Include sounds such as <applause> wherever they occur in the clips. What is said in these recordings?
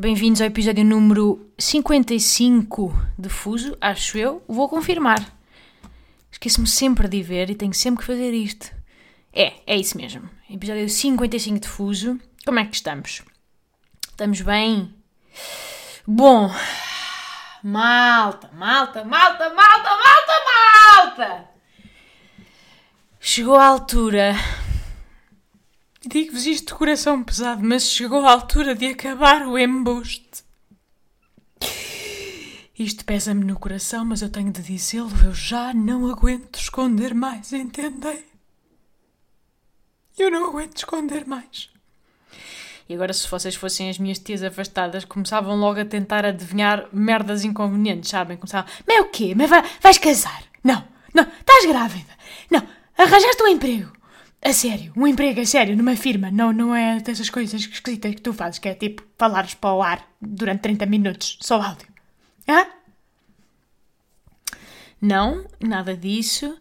Bem-vindos ao episódio número 55 de Fuso, acho eu. Vou confirmar. Esqueço-me sempre de ver e tenho sempre que fazer isto. É, é isso mesmo. Episódio 55 de Fuso. Como é que estamos? Estamos bem? Bom, malta, malta, malta, malta, malta, malta! Chegou a altura. Digo-vos isto de coração pesado, mas chegou a altura de acabar o embuste. Isto pesa-me no coração, mas eu tenho de dizê-lo, eu já não aguento esconder mais, entendem? Eu não aguento esconder mais. E agora, se vocês fossem as minhas tias afastadas, começavam logo a tentar adivinhar merdas inconvenientes, sabem? Começavam, mas o quê? Mas vai, vais casar? Não, não, estás grávida? Não, arranjaste um emprego? A sério, um emprego a sério, numa firma, não, não é dessas coisas esquisitas que tu fazes, que é tipo falares para o ar durante 30 minutos, só áudio. Hã? Não, nada disso,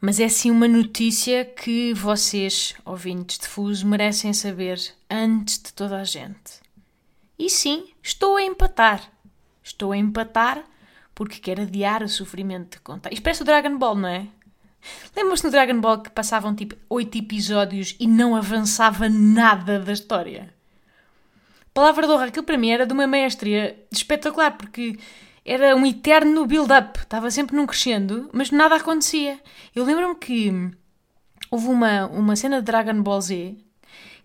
mas é sim uma notícia que vocês, ouvintes de Fuso, merecem saber antes de toda a gente. E sim, estou a empatar. Estou a empatar porque quero adiar o sofrimento de contar. Isto parece o Dragon Ball, não é? Lembram-se no Dragon Ball que passavam tipo oito episódios e não avançava nada da história? Palavra de honra, aquilo para mim era de uma maestria espetacular, porque era um eterno build-up, estava sempre num crescendo, mas nada acontecia. Eu lembro-me que houve uma, uma cena de Dragon Ball Z,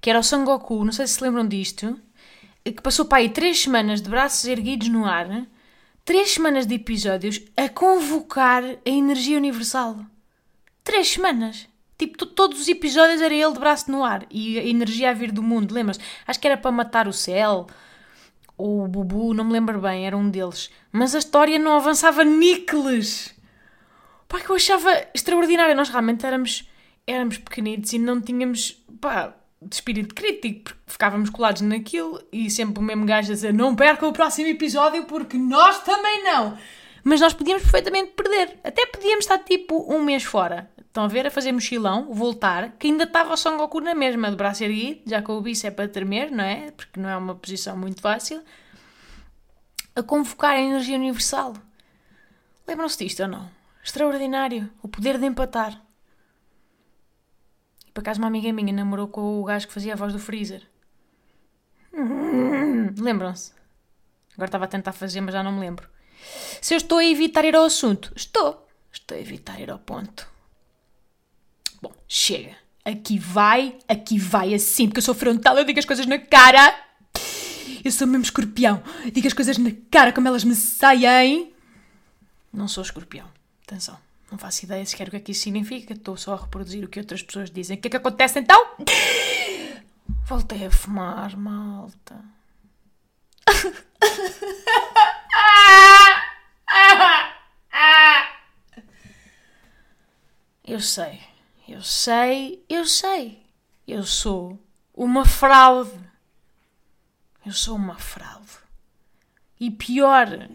que era o Son Goku, não sei se se lembram disto, que passou para aí três semanas de braços erguidos no ar, três semanas de episódios, a convocar a energia universal. Três semanas. Tipo, todos os episódios era ele de braço no ar e a energia a vir do mundo, lembras? Acho que era para matar o céu ou o Bubu, não me lembro bem, era um deles. Mas a história não avançava níqueles. Pá, que eu achava extraordinário. Nós realmente éramos, éramos pequenitos e não tínhamos, pá, de espírito crítico, porque ficávamos colados naquilo e sempre o mesmo gajo a dizer não perca o próximo episódio porque nós também não. Mas nós podíamos perfeitamente perder. Até podíamos estar tipo um mês fora. Estão a ver? A fazer mochilão, voltar, que ainda estava o Son Goku na mesma, de braço erguido, já que o bicho é para tremer, não é? Porque não é uma posição muito fácil. A convocar a energia universal. Lembram-se disto ou não? Extraordinário. O poder de empatar. E por acaso uma amiga minha namorou com o gajo que fazia a voz do Freezer. <laughs> Lembram-se? Agora estava a tentar fazer, mas já não me lembro. Se eu estou a evitar ir ao assunto, estou. Estou a evitar ir ao ponto. Bom, chega. Aqui vai, aqui vai assim, porque eu sou frontal, eu digo as coisas na cara. Eu sou mesmo escorpião. Digo as coisas na cara como elas me saem. Não sou escorpião. Atenção. Não faço ideia sequer o que é que isso significa. Estou só a reproduzir o que outras pessoas dizem. O que é que acontece então? Voltei a fumar, malta. <laughs> Eu sei, eu sei, eu sei. Eu sou uma fraude. Eu sou uma fraude. E pior,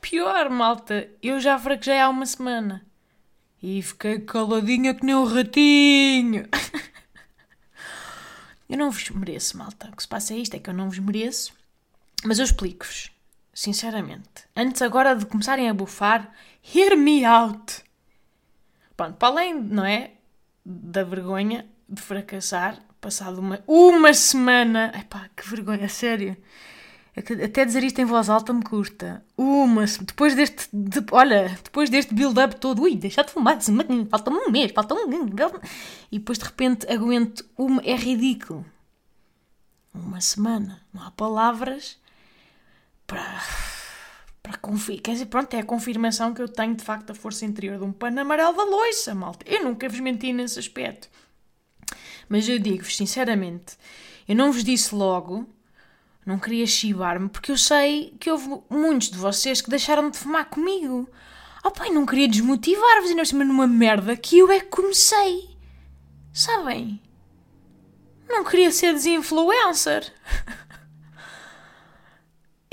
pior, malta, eu já fraquejei há uma semana. E fiquei caladinha que nem um ratinho. <laughs> eu não vos mereço, malta. O que se passa é isto, é que eu não vos mereço. Mas eu explico-vos, sinceramente. Antes agora de começarem a bufar, hear me out. Pronto, para além, não é? Da vergonha de fracassar, passado uma, uma semana. Epá, que vergonha, sério. Até dizer isto em voz alta me custa. Uma depois deste. De, olha, depois deste build-up todo. Ui, deixar de fumar, falta-me um mês, falta um. E depois de repente aguento uma. É ridículo. Uma semana. Não há palavras para para confirmar. Quer dizer, pronto, é a confirmação que eu tenho de facto a força interior de um pano amarelo da loiça, malta. Eu nunca vos menti nesse aspecto. Mas eu digo-vos sinceramente, eu não vos disse logo, não queria chibar-me, porque eu sei que houve muitos de vocês que deixaram de fumar comigo. Oh pai, não queria desmotivar-vos, ainda cima numa merda que eu é que comecei. Sabem? Não queria ser desinfluencer. <laughs>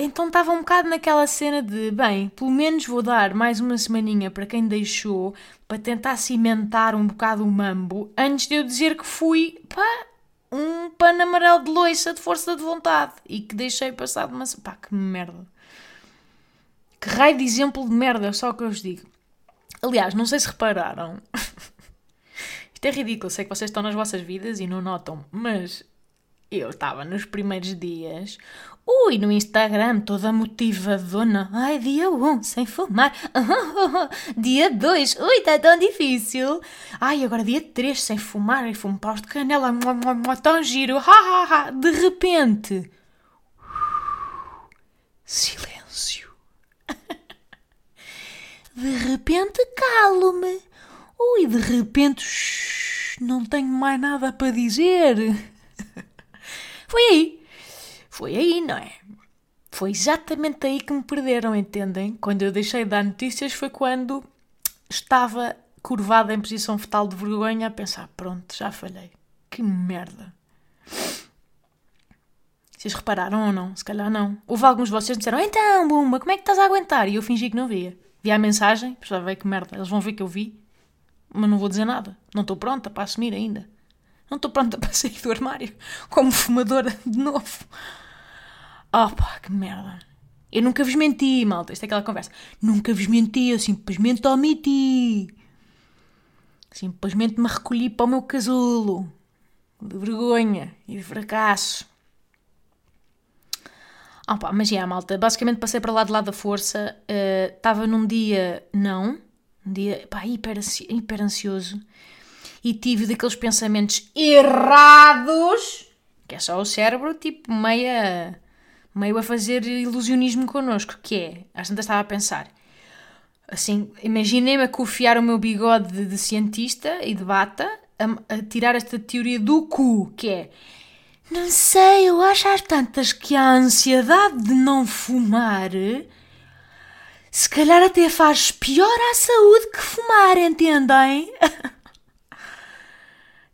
então estava um bocado naquela cena de, bem, pelo menos vou dar mais uma semaninha para quem deixou, para tentar cimentar um bocado o mambo, antes de eu dizer que fui, pá, um pano amarelo de loiça de força de vontade e que deixei passar de uma. pá, que merda. Que raio de exemplo de merda, só o que eu vos digo. Aliás, não sei se repararam. <laughs> Isto é ridículo, sei que vocês estão nas vossas vidas e não notam, mas eu estava nos primeiros dias, ui, no Instagram, toda motivadona. Ai, dia 1, um, sem fumar. <laughs> dia 2, ui, está tão difícil. Ai, agora dia 3, sem fumar e fumo paus de canela. Tão giro. De repente. Silêncio. <laughs> De repente, calo-me. Ui, de repente, não tenho mais nada para dizer. Foi aí. Foi aí, não é? Foi exatamente aí que me perderam, entendem? Quando eu deixei de dar notícias foi quando estava curvada em posição fetal de vergonha a pensar: pronto, já falhei. Que merda. Vocês repararam ou não? Se calhar não. Houve alguns de vocês que disseram: então, Bumba, como é que estás a aguentar? E eu fingi que não via. Vi a mensagem, pensava: que merda, eles vão ver que eu vi, mas não vou dizer nada. Não estou pronta para assumir ainda. Não estou pronta para sair do armário como fumadora de novo. Oh pá, que merda. Eu nunca vos menti, malta. Isto é aquela conversa. Nunca vos menti, eu simplesmente omiti. Simplesmente me recolhi para o meu casulo. De vergonha e de fracasso. Oh pá, mas já, malta. Basicamente passei para lá de lado da força. Estava uh, num dia não. Um dia, pá, hiper, hiper ansioso e tive daqueles pensamentos errados, que é só o cérebro, tipo, meia, meio a fazer ilusionismo connosco, que é, às tantas estava a pensar, assim, imaginei-me a cofiar o meu bigode de, de cientista e de bata, a, a, tirar esta teoria do cu, que é, não sei, eu acho às tantas que a ansiedade de não fumar se calhar até faz pior à saúde que fumar, entendem? <laughs>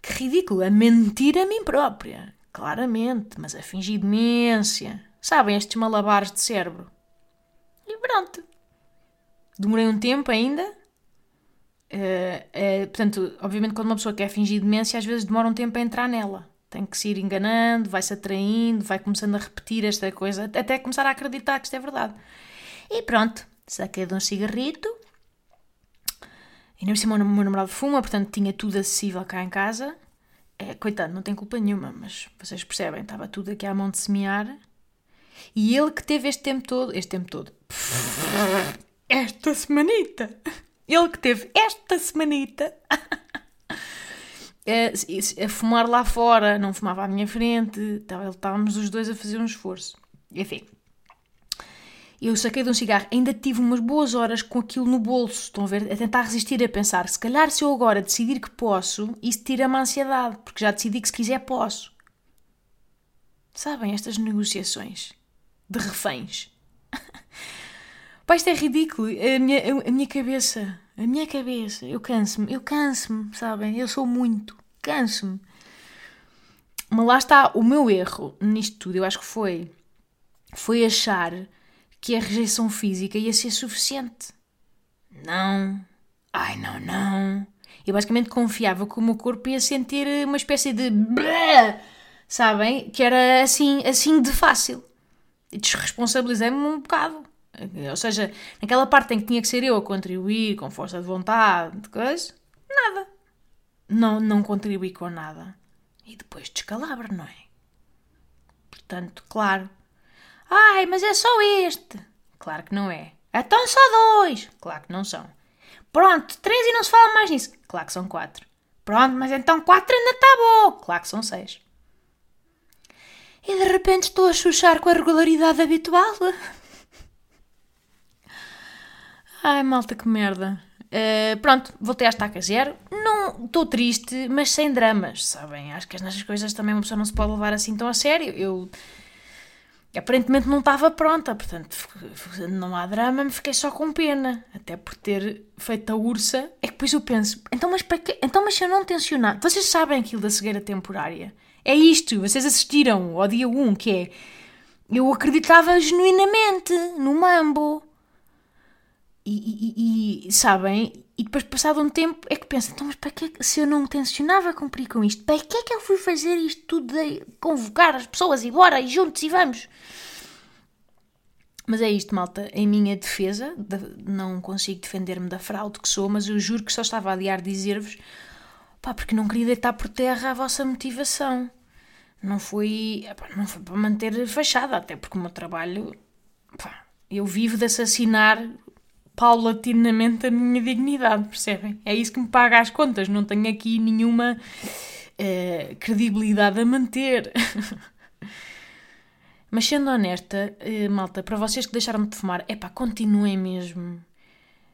Que ridículo, a mentir a mim própria. Claramente, mas a fingir demência. Sabem, estes malabares de cérebro. E pronto. Demorei um tempo ainda. Uh, uh, portanto, obviamente, quando uma pessoa quer fingir demência, às vezes demora um tempo a entrar nela. Tem que se ir enganando, vai-se atraindo, vai começando a repetir esta coisa, até começar a acreditar que isto é verdade. E pronto, saquei de um cigarrito e nem cima o meu namorado fuma, portanto tinha tudo acessível cá em casa. É, coitado, não tem culpa nenhuma, mas vocês percebem, estava tudo aqui à mão de semear. E ele que teve este tempo todo, este tempo todo, <laughs> esta semanita, ele que teve esta semanita <laughs> a, a fumar lá fora, não fumava à minha frente, estávamos os dois a fazer um esforço. Enfim, eu saquei de um cigarro, ainda tive umas boas horas com aquilo no bolso, estão a ver? A tentar resistir a pensar, se calhar se eu agora decidir que posso, isso tira-me a ansiedade, porque já decidi que se quiser posso. Sabem, estas negociações de reféns. <laughs> Pai, isto é ridículo. A minha, a minha cabeça, a minha cabeça, eu canso-me, eu canso-me, sabem? Eu sou muito, canso-me. Mas lá está, o meu erro nisto tudo, eu acho que foi, foi achar que a rejeição física ia ser suficiente. Não. Ai, não, não. Eu basicamente confiava que o meu corpo ia sentir uma espécie de. Sabem? Que era assim, assim de fácil. E desresponsabilizei-me um bocado. Ou seja, naquela parte em que tinha que ser eu a contribuir com força de vontade, de coisa, nada. Não, não contribuí com nada. E depois descalabro, não é? Portanto, claro, Ai, mas é só este. Claro que não é. Então só dois. Claro que não são. Pronto, três e não se fala mais nisso. Claro que são quatro. Pronto, mas então quatro ainda está bom. Claro que são seis. E de repente estou a chuchar com a regularidade habitual. <laughs> Ai, malta, que merda. Uh, pronto, voltei à estaca zero. Não estou triste, mas sem dramas, sabem? Acho que nestas coisas também uma pessoa não se pode levar assim tão a sério. Eu aparentemente não estava pronta, portanto, não há drama, me fiquei só com pena, até por ter feito a ursa. É que depois eu penso, então mas, para então, mas se eu não tensionar, vocês sabem aquilo da cegueira temporária? É isto, vocês assistiram ao dia 1, que é, eu acreditava genuinamente no mambo. E, e, e, sabem, e depois passado um tempo é que pensa, então mas para que se eu não tencionava cumprir com isto, para que é que eu fui fazer isto tudo de convocar as pessoas e bora e juntos e vamos? Mas é isto, malta, em minha defesa, de, não consigo defender-me da fraude que sou, mas eu juro que só estava a adiar dizer-vos, pá, porque não queria deitar por terra a vossa motivação. Não foi, não foi para manter fachada, até porque o meu trabalho, pá, eu vivo de assassinar paulatinamente a minha dignidade, percebem? É isso que me paga as contas, não tenho aqui nenhuma uh, credibilidade a manter. <laughs> Mas sendo honesta, uh, malta, para vocês que deixaram de fumar, é pá, continuem mesmo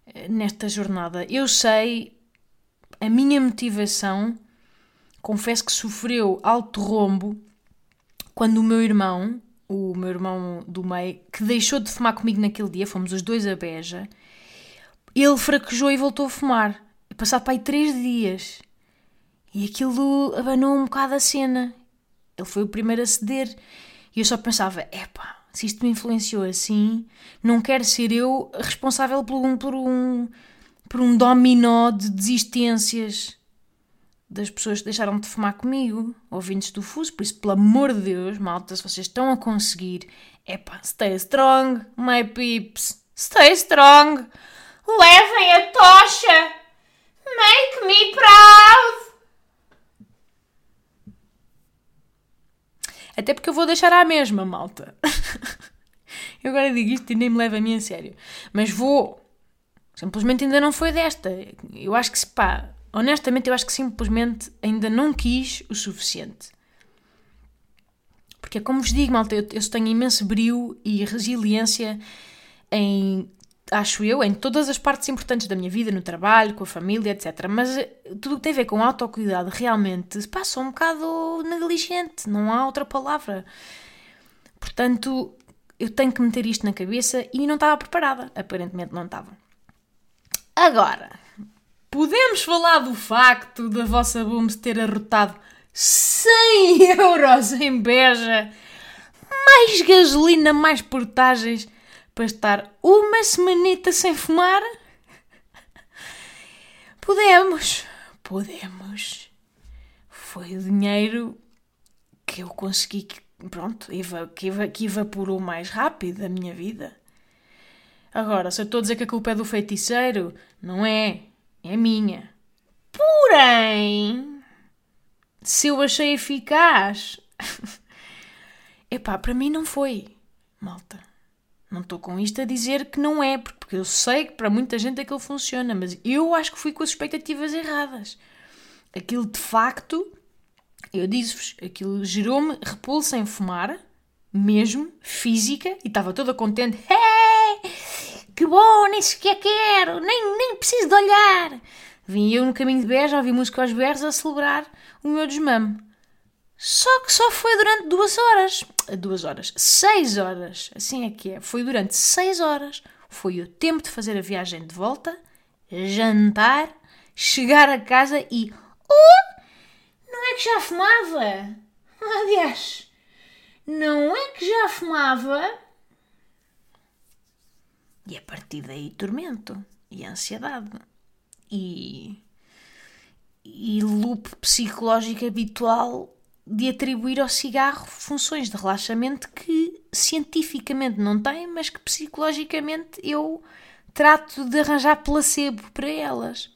uh, nesta jornada. Eu sei, a minha motivação, confesso que sofreu alto rombo quando o meu irmão, o meu irmão do meio, que deixou de fumar comigo naquele dia, fomos os dois a Beja, ele fraquejou e voltou a fumar. E passado para aí três dias. E aquilo abanou um bocado a cena. Ele foi o primeiro a ceder. E eu só pensava, epá, se isto me influenciou assim, não quero ser eu responsável por um, por um, por um dominó de desistências das pessoas que deixaram de fumar comigo, ouvintes do fuso. Por isso, pelo amor de Deus, malta, se vocês estão a conseguir, epá, stay strong, my peeps, stay strong. Levem a tocha! Make me proud! Até porque eu vou deixar à mesma, malta. <laughs> eu agora digo isto e nem me leva a mim a sério. Mas vou. Simplesmente ainda não foi desta. Eu acho que se pá. Honestamente, eu acho que simplesmente ainda não quis o suficiente. Porque é como vos digo, malta, eu, eu tenho imenso brio e resiliência em acho eu, em todas as partes importantes da minha vida, no trabalho, com a família, etc. Mas eh, tudo que tem a ver com autocuidado realmente passa um bocado negligente, não há outra palavra. Portanto, eu tenho que meter isto na cabeça e não estava preparada. Aparentemente não estava. Agora, podemos falar do facto da vossa Booms ter arrotado 100 <laughs> euros em Beja, mais gasolina, mais portagens para estar uma semanita sem fumar? Podemos, podemos. Foi o dinheiro que eu consegui, pronto, que evaporou mais rápido da minha vida. Agora, se eu estou a dizer que a culpa é do feiticeiro, não é, é minha. Porém, se eu achei eficaz, <laughs> epá, para mim não foi, malta. Não estou com isto a dizer que não é, porque eu sei que para muita gente aquilo funciona, mas eu acho que fui com as expectativas erradas. Aquilo de facto, eu disse-vos, aquilo gerou-me repulsa em fumar, mesmo, física, e estava toda contente. <laughs> Hey, que bom, nem sequer quero, nem, nem preciso de olhar. Vim eu no caminho de Beja, ouvi música aos berros a celebrar o meu desmame. Só que só foi durante duas horas. Duas horas. Seis horas. Assim é que é. Foi durante seis horas. Foi o tempo de fazer a viagem de volta, jantar, chegar a casa e. Oh! Não é que já fumava? <laughs> Aliás, não é que já fumava? E a partir daí tormento e ansiedade e, e loop psicológico habitual de atribuir ao cigarro funções de relaxamento que cientificamente não tem, mas que psicologicamente eu trato de arranjar placebo para elas.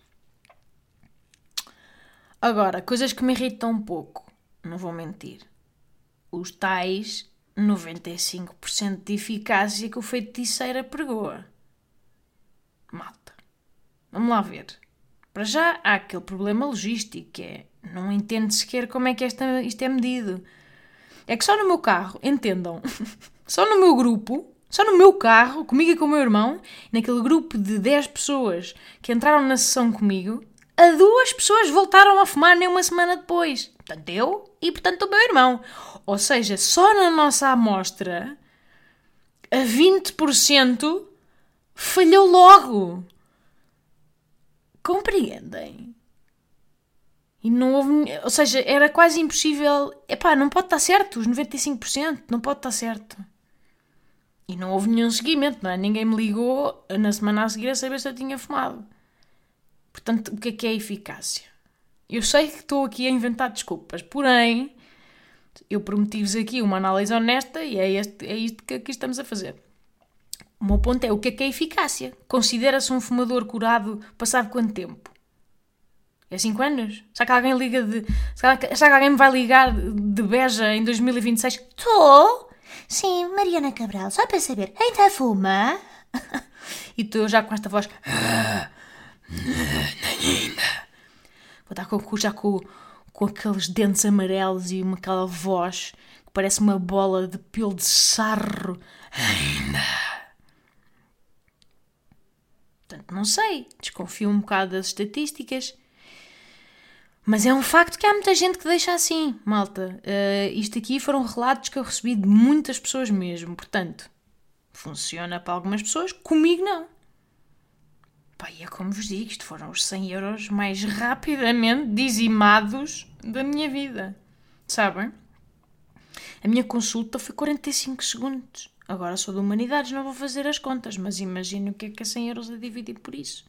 Agora, coisas que me irritam um pouco, não vou mentir. Os tais 95% de eficácia que o feiticeiro pregoa. Malta. Vamos lá ver. Para já há aquele problema logístico que é não entendo sequer como é que esta, isto é medido. É que só no meu carro, entendam, <laughs> só no meu grupo, só no meu carro, comigo e com o meu irmão, naquele grupo de 10 pessoas que entraram na sessão comigo, a duas pessoas voltaram a fumar nem uma semana depois. Portanto, eu e, portanto, o meu irmão. Ou seja, só na nossa amostra a 20%, falhou logo. Compreendem? E não houve. Ou seja, era quase impossível. Epá, não pode estar certo, os 95%, não pode estar certo. E não houve nenhum seguimento, não é? Ninguém me ligou na semana a seguir a saber se eu tinha fumado. Portanto, o que é que é eficácia? Eu sei que estou aqui a inventar desculpas, porém, eu prometi-vos aqui uma análise honesta e é, este, é isto que aqui estamos a fazer. O meu ponto é o que é que é eficácia? Considera-se um fumador curado passado quanto tempo? É 5 anos? Será que alguém liga de. Será que, será que alguém me vai ligar de Beja em 2026? Estou? Sim, Mariana Cabral, só para saber, ainda fuma? <laughs> e tu já com esta voz. Nem ainda. Vou estar com, já com, com aqueles dentes amarelos e uma, aquela voz que parece uma bola de pelo de sarro. Ainda. Portanto, não sei. Desconfio um bocado das estatísticas. Mas é um facto que há muita gente que deixa assim, malta. Uh, isto aqui foram relatos que eu recebi de muitas pessoas mesmo. Portanto, funciona para algumas pessoas, comigo não. E é como vos digo, isto foram os 100 euros mais rapidamente dizimados da minha vida. Sabem? A minha consulta foi 45 segundos. Agora sou de humanidades, não vou fazer as contas, mas imagino o que é que é 100 euros a dividir por isso.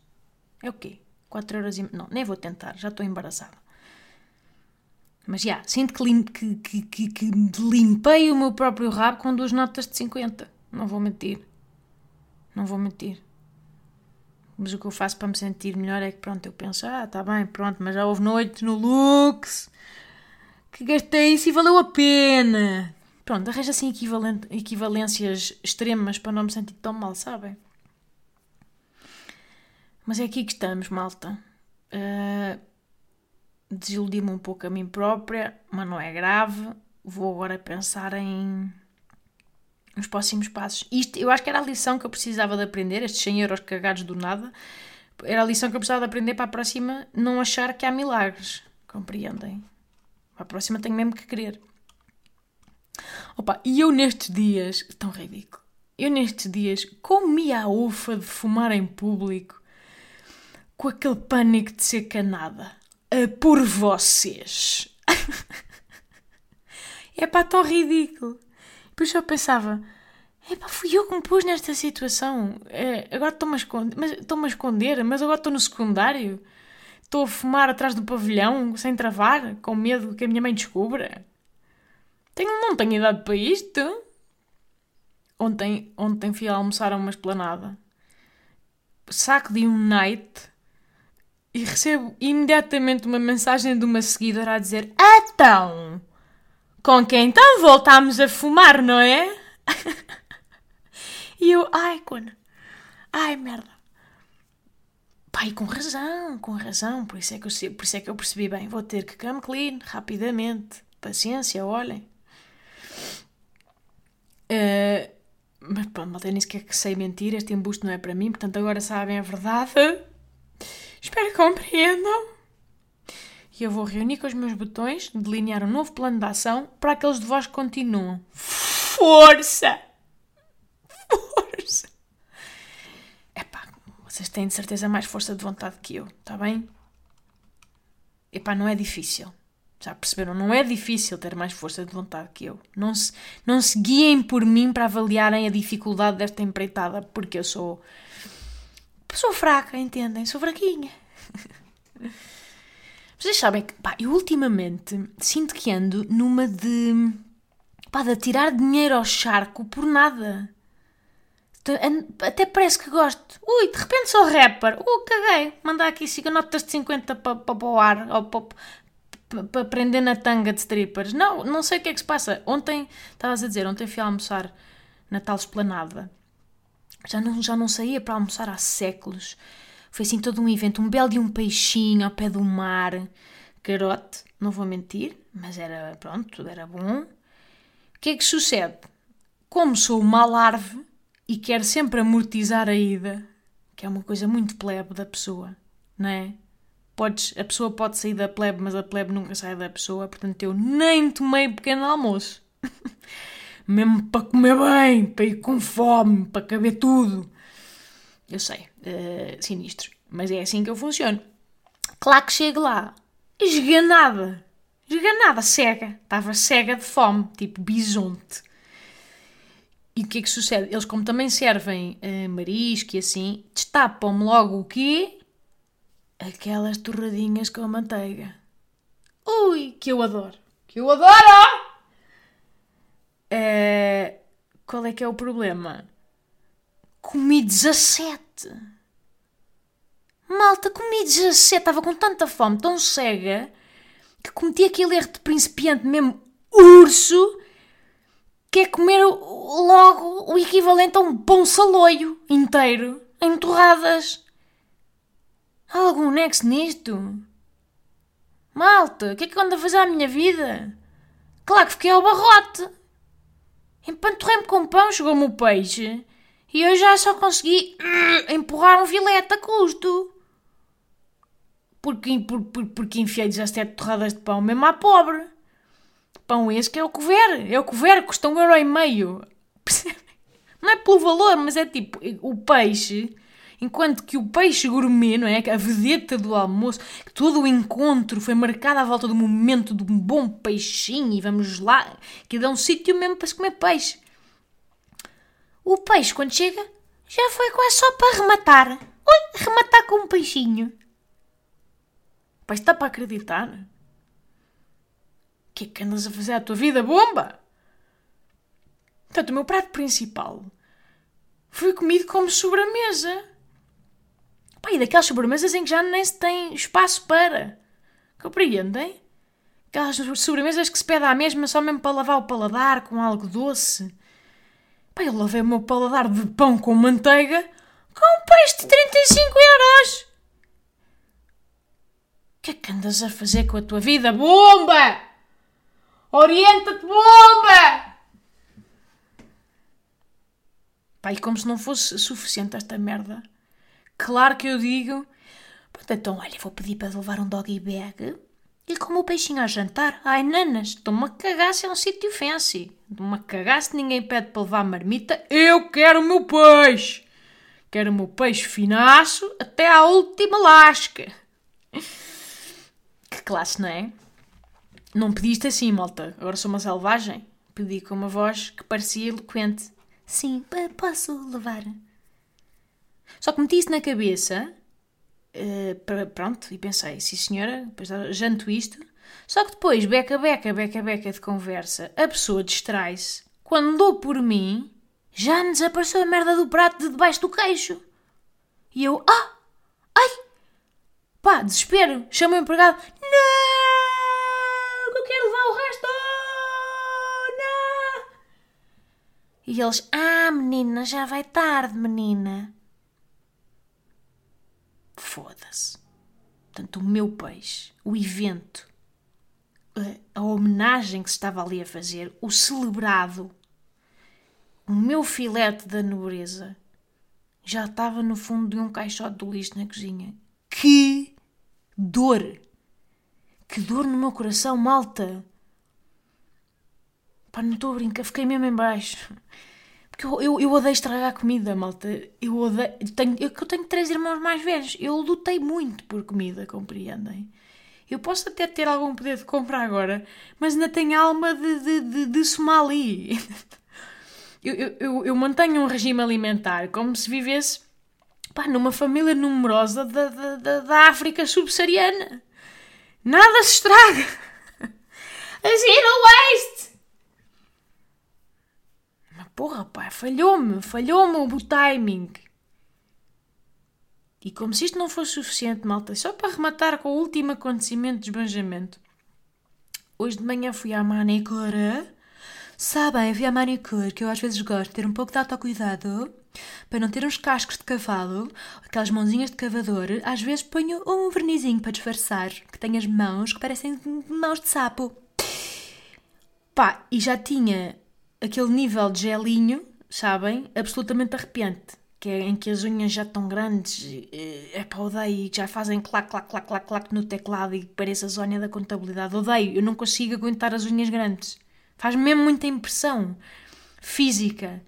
É o quê? 4 euros e... Não, nem vou tentar, já estou embaraçada. Mas já, sinto que, lim... que, que, que, limpei o meu próprio rabo com duas notas de 50. Não vou mentir. Não vou mentir. Mas o que eu faço para me sentir melhor é que, pronto, eu penso, ah, tá bem, pronto, mas já houve noites no Lux que gastei isso e valeu a pena. Pronto, arranja assim equivalências extremas para não me sentir tão mal, sabem? Mas é aqui que estamos, malta. Uh, Desiludi-me um pouco a mim própria, mas não é grave. Vou agora pensar em os próximos passos. Isto, eu acho que era a lição que eu precisava de aprender, estes 100 euros cagados do nada, era a lição que eu precisava de aprender para a próxima não achar que há milagres. Compreendem? Para a próxima tenho mesmo que querer. Opa, e eu nestes dias, tão ridículo, eu nestes dias comi a ufa de fumar em público com aquele pânico de ser canada. Por vocês. <laughs> é pá, tão ridículo. Depois eu pensava, epá, fui eu que me pus nesta situação. É, agora estou-me a, esconder, mas, a esconder, mas agora estou no secundário. Estou a fumar atrás do pavilhão, sem travar, com medo que a minha mãe descubra. Tenho, não tenho idade para isto. Ontem, ontem fui almoçar a uma esplanada. Saco de um night e recebo imediatamente uma mensagem de uma seguidora a dizer: Então, com quem então voltámos a fumar, não é? <laughs> e eu, ai, ai, merda. Pai, com razão, com razão, por isso, é que eu, por isso é que eu percebi bem, vou ter que come clean, rapidamente, paciência, olhem. Uh, mas pronto, malta, nem sequer que sei mentir, este embuste não é para mim, portanto agora sabem a verdade. Espero que compreendam e eu vou reunir com os meus botões, delinear um novo plano de ação para aqueles de vós que continuam. Força! Força! Epá, vocês têm de certeza mais força de vontade que eu, está bem? Epá, não é difícil. Já perceberam? Não é difícil ter mais força de vontade que eu. Não se, não se guiem por mim para avaliarem a dificuldade desta empreitada, porque eu sou. Sou fraca, entendem? Sou fraquinha. <laughs> Vocês sabem que, pá, eu ultimamente sinto que ando numa de. pá, de tirar dinheiro ao charco por nada. Até parece que gosto. Ui, de repente sou rapper. Uh, caguei. Mandar aqui 5 notas de 50 para pa, pa o ar. Ou para pa, prender na tanga de strippers. Não, não sei o que é que se passa. Ontem, estavas a dizer, ontem fui a almoçar na tal esplanada. Já não, já não saía para almoçar há séculos. Foi assim todo um evento, um belo de um peixinho ao pé do mar. Carote, não vou mentir, mas era, pronto, tudo era bom. O que é que sucede? Como sou uma larve e quero sempre amortizar a ida, que é uma coisa muito plebe da pessoa, não é? Podes, a pessoa pode sair da plebe, mas a plebe nunca sai da pessoa, portanto eu nem tomei pequeno almoço. <laughs> mesmo para comer bem, para ir com fome, para caber tudo. Eu sei, uh, sinistro, mas é assim que eu funciono. Claro que chego lá, esganada, esganada, cega, estava cega de fome, tipo bisonte. E o que é que sucede? Eles, como também servem uh, marisco e assim, destapam-me logo o quê? Aquelas torradinhas com manteiga. Ui, que eu adoro. Que eu adoro! Uh, qual é que é o problema? Comi 17. Malta, comi 17. Estava com tanta fome, tão cega, que cometi aquele erro de principiante mesmo urso que é comer logo o equivalente a um pão saloio inteiro, em torradas. Há algum nexo nisto? Malta, o que é que eu ando a fazer à minha vida? Claro que fiquei ao barrote. Empanturrei-me com pão, chegou-me o peixe. E eu já só consegui uh, empurrar um filete a custo. Porque, por, por, porque enfiei 17 torradas de pão mesmo à pobre. Pão esse que é o cover, é o cover, custa um euro e meio. <laughs> Não é pelo valor, mas é tipo, o peixe, enquanto que o peixe gourmet, não é? A vedeta do almoço, que todo o encontro foi marcado à volta do momento de um bom peixinho e vamos lá, que dá um sítio mesmo para se comer peixe. O peixe, quando chega, já foi quase só para rematar. Ui, rematar com um peixinho. Pai, está para acreditar? que é que andas a fazer à tua vida, bomba? Portanto, o meu prato principal foi comido como sobremesa. Pá, e daquelas sobremesas em que já nem se tem espaço para. Compreendem? Aquelas sobremesas que se pede à mesma só mesmo para lavar o paladar com algo doce. Pá, eu lavei o meu paladar de pão com manteiga com um peixe de 35 euros. O que é que andas a fazer com a tua vida, bomba? Orienta-te, bomba! Pai, como se não fosse suficiente esta merda. Claro que eu digo. Então, olha, vou pedir para levar um doggy bag e como o peixinho a jantar. Ai, nanas, estou-me a cagar se é um sítio fancy. Estou-me a cagar se ninguém pede para levar marmita. Eu quero o meu peixe. Quero o meu peixe finaço até à última lasca. Que classe, não é? Não pediste assim, malta. Agora sou uma selvagem. Pedi com uma voz que parecia eloquente. Sim, posso levar. Só que meti isso na cabeça. Uh, pronto, e pensei, sim senhora, depois janto isto. Só que depois, beca, beca, beca, beca de conversa, a pessoa distrai-se. Quando dou por mim, já me desapareceu a merda do prato de debaixo do queixo. E eu, ah, ai, pá, desespero, chamo o empregado, não! quero levar o resto! Não! E eles, ah, menina, já vai tarde, menina. Foda-se. Portanto, o meu peixe, o evento, a, homenagem que se estava ali a fazer, o celebrado, o meu filete da nobreza, já estava no fundo de um caixote do lixo na cozinha. Que dor! Que dor no meu coração, malta! Pá, não estou a brincar, fiquei mesmo em baixo. Porque eu, eu, eu odeio estragar comida, malta. Eu odeio. Tenho, eu, eu tenho três irmãos mais velhos. Eu lutei muito por comida, compreendem? Eu posso até ter algum poder de compra agora, mas ainda tenho alma de, de, de, de somali. <laughs> eu, eu, eu, mantenho um regime alimentar como se vivesse pá, numa família numerosa da, da, da África subsaariana. Nada se estraga. <laughs> Zero waste. Porra, pá, falhou-me, falhou-me o timing. E como se isto não fosse suficiente, malta, só para rematar com o último acontecimento de esbanjamento. Hoje de manhã fui à manicure. Sabem, à manicure, que eu às vezes gosto de ter um pouco de autocuidado para não ter uns cascos de cavalo, aquelas mãozinhas de cavador, às vezes ponho um vernizinho para disfarçar, que tem as mãos que parecem mãos de sapo. Pá, e já tinha aquele nível de gelinho, sabem? Absolutamente arrepiante. Que é em que as unhas já estão grandes, é pá, odeio, já fazem clac, clac, clac, clac, clac no teclado e parece a zona da contabilidade. Odeio, eu não consigo aguentar as unhas grandes. Faz mesmo muita impressão. física.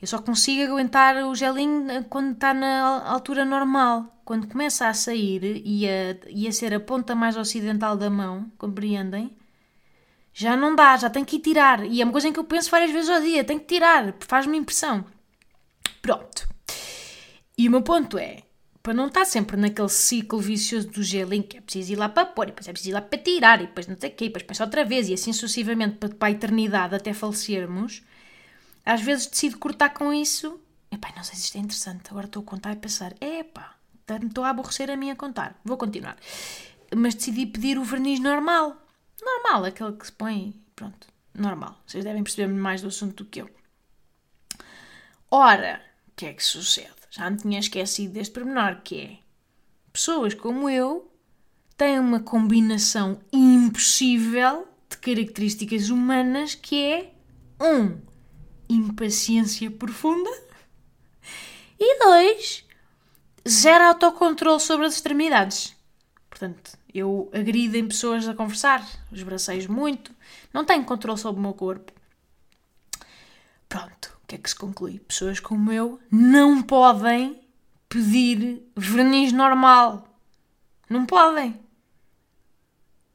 Eu só consigo aguentar o gelinho quando está na altura normal. Quando começa a sair e a, e a ser a ponta mais ocidental da mão, compreendem? Já não dá, já tenho que ir tirar. E é uma coisa em que eu penso várias vezes ao dia: tenho que tirar, faz-me impressão. Pronto. E o meu ponto é: para não estar sempre naquele ciclo vicioso do gelinho, que é preciso ir lá para pôr, e depois é preciso ir lá para tirar, e depois não sei o quê, e depois pensa outra vez, e assim sucessivamente para, para a eternidade até falecermos, às vezes decido cortar com isso. Epá, não sei se isto é interessante, agora estou a contar e pensar, epá, estou a aborrecer a mim a contar, vou continuar. Mas decidi pedir o verniz normal, normal, aquele que se põe, pronto, normal. Vocês devem perceber mais do assunto do que eu. Ora, o que é que sucede? Já me tinha esquecido deste pormenor, que é pessoas como eu têm uma combinação impossível de características humanas que é um impaciência profunda e dois zero autocontrole sobre as extremidades. Portanto, eu agrido em pessoas a conversar, os braceios muito, não tenho controle sobre o meu corpo. Pronto, que é que se conclui? Pessoas como eu não podem pedir verniz normal. Não podem.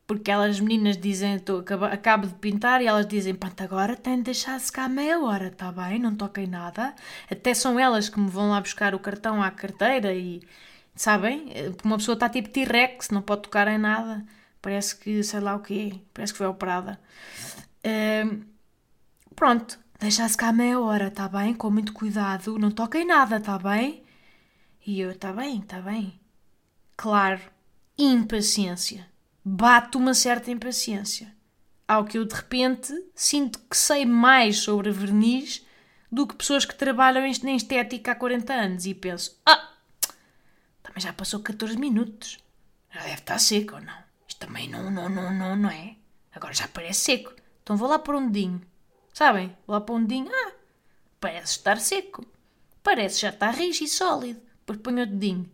Porque elas meninas dizem, tô, acabo de pintar e elas dizem, pronto, agora tem de deixar secar meia hora, está bem, não toquem nada. Até são elas que me vão lá buscar o cartão à carteira e, sabem, uma pessoa está tipo T-Rex, não pode tocar em nada. Parece que, sei lá o quê, parece que foi operada. Uh, pronto, Deixa secar meia hora, tá bem? Com muito cuidado. Não toquem nada, tá bem? E eu, tá bem, tá bem. Claro, impaciência. Bate uma certa impaciência. Ao que eu de repente sinto que sei mais sobre verniz do que pessoas que trabalham em estética há 40 anos e penso, ah, também já passou 14 minutos. Já deve estar seco ou não? Isto também não, não, não, não, não é? Agora já parece seco. Então vou lá por um dedinho. Sabem? Lá para um dedinho, ah, parece estar seco. Parece já estar rijo e sólido. Depois ponho o dedinho.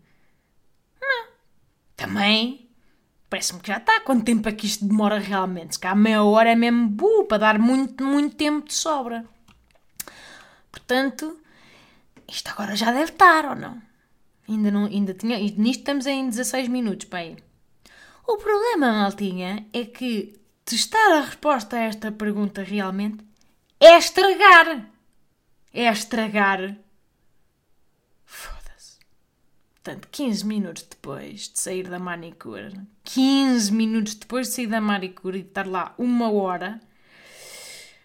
Não. Também. Parece-me que já está. Quanto tempo é que isto demora realmente? Se cá meia hora é mesmo bu, para dar muito, muito tempo de sobra. Portanto, isto agora já deve estar, ou não? Ainda não, ainda tinha, nisto estamos em 16 minutos, pai. O problema, maltinha, é que testar a resposta a esta pergunta realmente é estragar. É estragar. Foda-se. Portanto, 15 minutos depois de sair da manicure, 15 minutos depois de sair da manicure e de estar lá uma hora,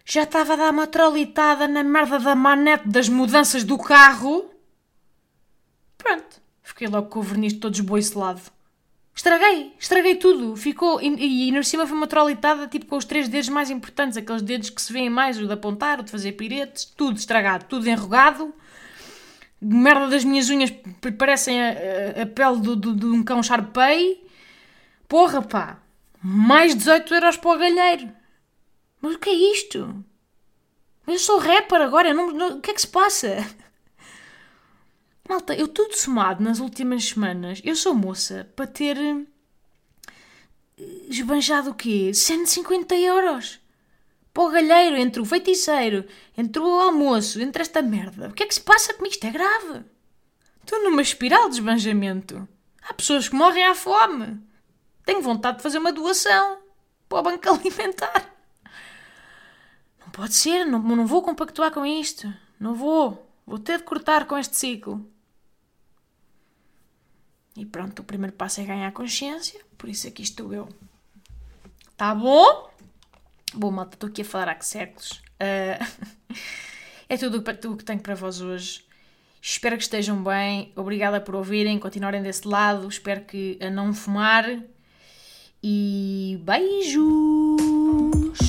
já estava a dar uma trolitada na merda da manete das mudanças do carro. Fiquei logo com o verniz todo esboicelado. Estraguei, estraguei tudo. Ficou. E, e, e cima foi uma trolitada tipo com os três dedos mais importantes, aqueles dedos que se veem mais, o de apontar, o de fazer piretes, tudo estragado, tudo enrugado. Merda das minhas unhas parecem a, a, pele de, de, de um cão charpei. Porra, pá! Mais 18 euros para o galheiro. Mas o que é isto? Eu sou rapper agora, não, não, o que é que se passa? Malta, eu tudo somado nas últimas semanas, eu sou moça para ter eh, esbanjado o quê? 150 euros. Para o galheiro, entre o feiticeiro, entre o almoço, entre esta merda. O que é que se passa comigo? Isto é grave. Estou numa espiral de esbanjamento. Há pessoas que morrem à fome. Tenho vontade de fazer uma doação para o banco <laughs> alimentar. Não pode ser, não, não vou compactuar com isto. Não vou. Vou ter de cortar com este ciclo. E pronto, o primeiro passo é ganhar consciência, por isso aqui estou eu. Tá bom? Bom, malta, estou aqui a falar há que séculos. Uh, <laughs> é tudo o que tenho para vós hoje. Espero que estejam bem. Obrigada por ouvirem, continuarem desse lado. Espero que a não fumar. E beijos!